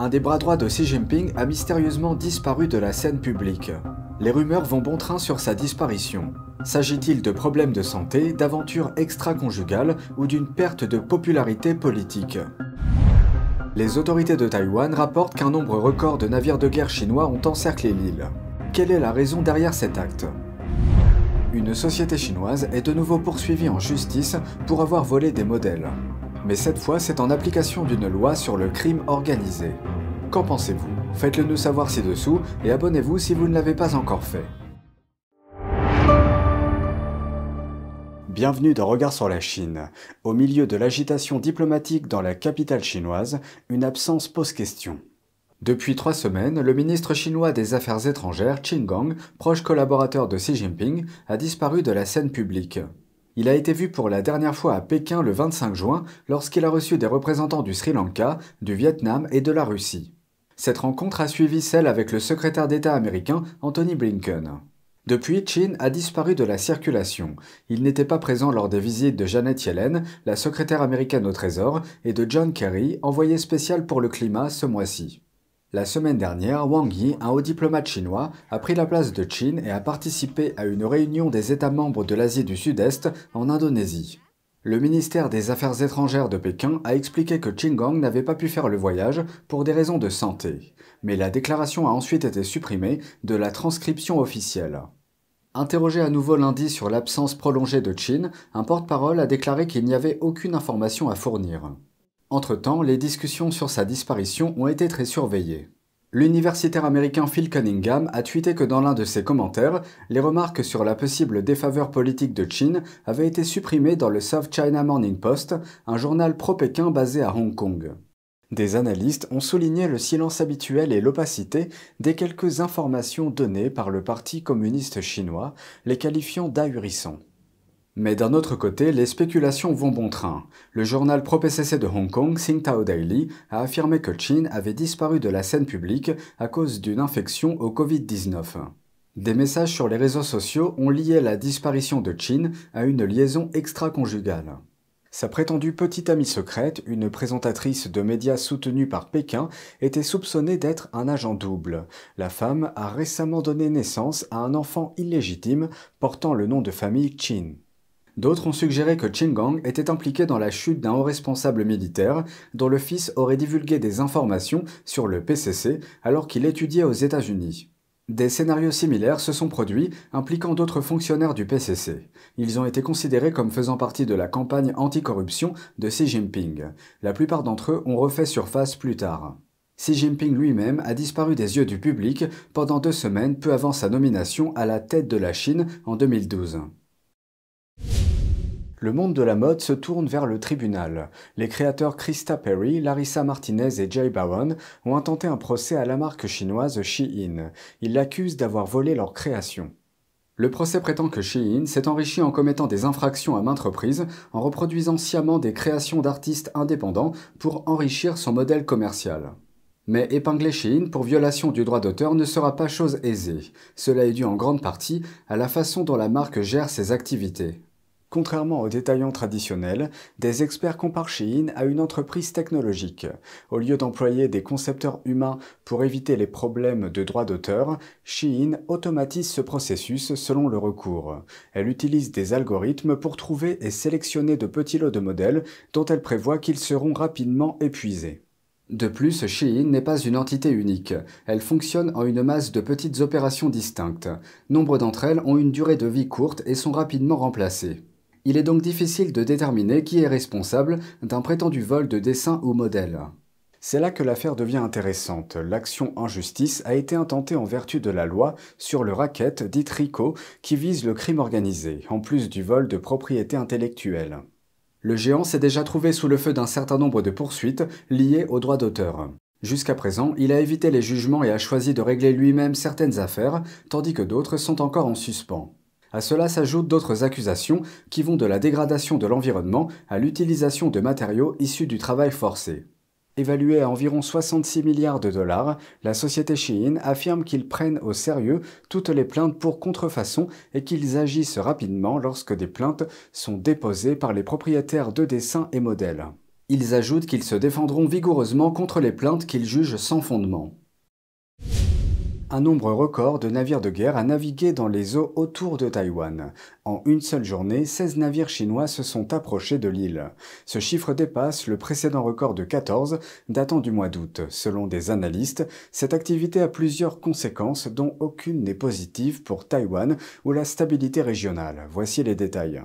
un des bras droits de Xi Jinping a mystérieusement disparu de la scène publique. Les rumeurs vont bon train sur sa disparition. S'agit-il de problèmes de santé, d'aventures extra-conjugales ou d'une perte de popularité politique? Les autorités de Taïwan rapportent qu'un nombre record de navires de guerre chinois ont encerclé l'île. Quelle est la raison derrière cet acte? Une société chinoise est de nouveau poursuivie en justice pour avoir volé des modèles. Mais cette fois, c'est en application d'une loi sur le crime organisé. Qu'en pensez-vous? Faites-le nous savoir ci-dessous et abonnez-vous si vous ne l'avez pas encore fait. Bienvenue dans Regard sur la Chine. Au milieu de l'agitation diplomatique dans la capitale chinoise, une absence pose question. Depuis trois semaines, le ministre chinois des Affaires étrangères, Qin Gang, proche collaborateur de Xi Jinping, a disparu de la scène publique. Il a été vu pour la dernière fois à Pékin le 25 juin lorsqu'il a reçu des représentants du Sri Lanka, du Vietnam et de la Russie. Cette rencontre a suivi celle avec le secrétaire d'État américain Anthony Blinken. Depuis, Chin a disparu de la circulation. Il n'était pas présent lors des visites de Janet Yellen, la secrétaire américaine au Trésor, et de John Kerry, envoyé spécial pour le climat ce mois-ci. La semaine dernière, Wang Yi, un haut diplomate chinois, a pris la place de Qin et a participé à une réunion des États membres de l'Asie du Sud-Est en Indonésie. Le ministère des Affaires étrangères de Pékin a expliqué que Gang n'avait pas pu faire le voyage pour des raisons de santé, mais la déclaration a ensuite été supprimée de la transcription officielle. Interrogé à nouveau lundi sur l'absence prolongée de Qin, un porte-parole a déclaré qu'il n'y avait aucune information à fournir. Entre-temps, les discussions sur sa disparition ont été très surveillées. L'universitaire américain Phil Cunningham a tweeté que dans l'un de ses commentaires, les remarques sur la possible défaveur politique de Chine avaient été supprimées dans le South China Morning Post, un journal pro-Pékin basé à Hong Kong. Des analystes ont souligné le silence habituel et l'opacité des quelques informations données par le Parti communiste chinois, les qualifiant d'ahurissants. Mais d'un autre côté, les spéculations vont bon train. Le journal pro-PCC de Hong Kong, Tsingtao Daily, a affirmé que Qin avait disparu de la scène publique à cause d'une infection au Covid-19. Des messages sur les réseaux sociaux ont lié la disparition de Qin à une liaison extra-conjugale. Sa prétendue petite amie secrète, une présentatrice de médias soutenue par Pékin, était soupçonnée d'être un agent double. La femme a récemment donné naissance à un enfant illégitime portant le nom de famille Qin. D'autres ont suggéré que Gang était impliqué dans la chute d'un haut responsable militaire dont le fils aurait divulgué des informations sur le PCC alors qu'il étudiait aux États-Unis. Des scénarios similaires se sont produits impliquant d'autres fonctionnaires du PCC. Ils ont été considérés comme faisant partie de la campagne anticorruption de Xi Jinping. La plupart d'entre eux ont refait surface plus tard. Xi Jinping lui-même a disparu des yeux du public pendant deux semaines peu avant sa nomination à la tête de la Chine en 2012. Le monde de la mode se tourne vers le tribunal. Les créateurs Krista Perry, Larissa Martinez et Jay Bowen ont intenté un procès à la marque chinoise Shein. Ils l'accusent d'avoir volé leur création. Le procès prétend que Shein s'est enrichi en commettant des infractions à maintes reprises, en reproduisant sciemment des créations d'artistes indépendants pour enrichir son modèle commercial. Mais épingler Shein pour violation du droit d'auteur ne sera pas chose aisée. Cela est dû en grande partie à la façon dont la marque gère ses activités. Contrairement aux détaillants traditionnels, des experts comparent Shein à une entreprise technologique. Au lieu d'employer des concepteurs humains pour éviter les problèmes de droit d'auteur, Shein automatise ce processus selon le recours. Elle utilise des algorithmes pour trouver et sélectionner de petits lots de modèles dont elle prévoit qu'ils seront rapidement épuisés. De plus, Shein n'est pas une entité unique. Elle fonctionne en une masse de petites opérations distinctes. Nombre d'entre elles ont une durée de vie courte et sont rapidement remplacées. Il est donc difficile de déterminer qui est responsable d'un prétendu vol de dessin ou modèle. C'est là que l'affaire devient intéressante. L'action en justice a été intentée en vertu de la loi sur le racket dit RICO qui vise le crime organisé, en plus du vol de propriété intellectuelle. Le géant s'est déjà trouvé sous le feu d'un certain nombre de poursuites liées aux droits d'auteur. Jusqu'à présent, il a évité les jugements et a choisi de régler lui-même certaines affaires, tandis que d'autres sont encore en suspens. À cela s'ajoutent d'autres accusations qui vont de la dégradation de l'environnement à l'utilisation de matériaux issus du travail forcé. Évaluée à environ 66 milliards de dollars, la société Shein affirme qu'ils prennent au sérieux toutes les plaintes pour contrefaçon et qu'ils agissent rapidement lorsque des plaintes sont déposées par les propriétaires de dessins et modèles. Ils ajoutent qu'ils se défendront vigoureusement contre les plaintes qu'ils jugent sans fondement. Un nombre record de navires de guerre a navigué dans les eaux autour de Taïwan. En une seule journée, 16 navires chinois se sont approchés de l'île. Ce chiffre dépasse le précédent record de 14 datant du mois d'août. Selon des analystes, cette activité a plusieurs conséquences dont aucune n'est positive pour Taïwan ou la stabilité régionale. Voici les détails.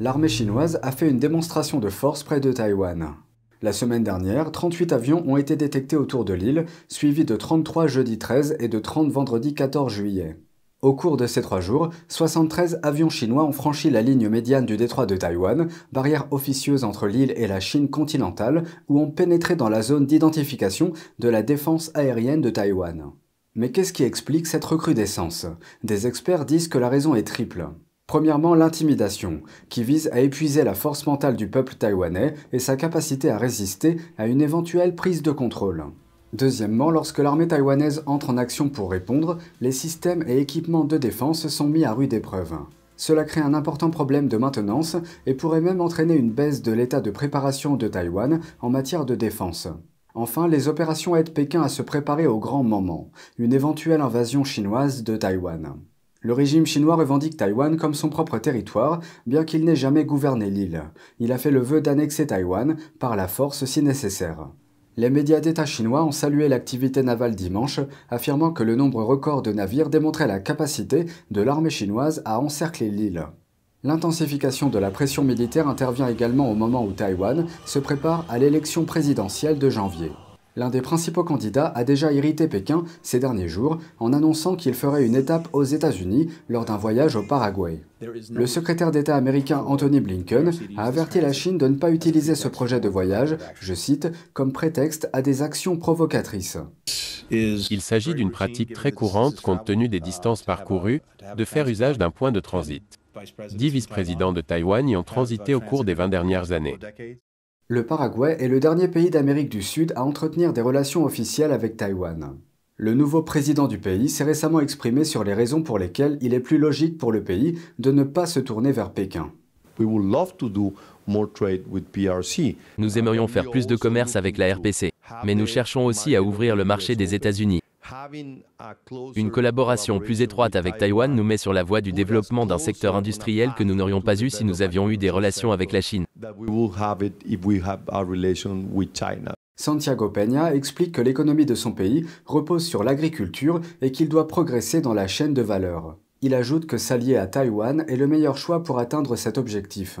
L'armée chinoise a fait une démonstration de force près de Taïwan. La semaine dernière, 38 avions ont été détectés autour de l'île, suivis de 33 jeudi 13 et de 30 vendredi 14 juillet. Au cours de ces trois jours, 73 avions chinois ont franchi la ligne médiane du détroit de Taïwan, barrière officieuse entre l'île et la Chine continentale, ou ont pénétré dans la zone d'identification de la défense aérienne de Taïwan. Mais qu'est-ce qui explique cette recrudescence? Des experts disent que la raison est triple. Premièrement, l'intimidation, qui vise à épuiser la force mentale du peuple taïwanais et sa capacité à résister à une éventuelle prise de contrôle. Deuxièmement, lorsque l'armée taïwanaise entre en action pour répondre, les systèmes et équipements de défense sont mis à rude épreuve. Cela crée un important problème de maintenance et pourrait même entraîner une baisse de l'état de préparation de Taïwan en matière de défense. Enfin, les opérations aident Pékin à se préparer au grand moment, une éventuelle invasion chinoise de Taïwan. Le régime chinois revendique Taïwan comme son propre territoire, bien qu'il n'ait jamais gouverné l'île. Il a fait le vœu d'annexer Taïwan par la force si nécessaire. Les médias d'État chinois ont salué l'activité navale dimanche, affirmant que le nombre record de navires démontrait la capacité de l'armée chinoise à encercler l'île. L'intensification de la pression militaire intervient également au moment où Taïwan se prépare à l'élection présidentielle de janvier. L'un des principaux candidats a déjà irrité Pékin ces derniers jours en annonçant qu'il ferait une étape aux États-Unis lors d'un voyage au Paraguay. Le secrétaire d'État américain Anthony Blinken a averti la Chine de ne pas utiliser ce projet de voyage, je cite, comme prétexte à des actions provocatrices. Il s'agit d'une pratique très courante compte tenu des distances parcourues, de faire usage d'un point de transit. Dix vice-présidents de Taïwan y ont transité au cours des 20 dernières années. Le Paraguay est le dernier pays d'Amérique du Sud à entretenir des relations officielles avec Taïwan. Le nouveau président du pays s'est récemment exprimé sur les raisons pour lesquelles il est plus logique pour le pays de ne pas se tourner vers Pékin. Nous aimerions faire plus de commerce avec la RPC, mais nous cherchons aussi à ouvrir le marché des États-Unis. Une collaboration plus étroite avec Taïwan nous met sur la voie du développement d'un secteur industriel que nous n'aurions pas eu si nous avions eu des relations avec la Chine. Santiago Peña explique que l'économie de son pays repose sur l'agriculture et qu'il doit progresser dans la chaîne de valeur. Il ajoute que s'allier à Taïwan est le meilleur choix pour atteindre cet objectif.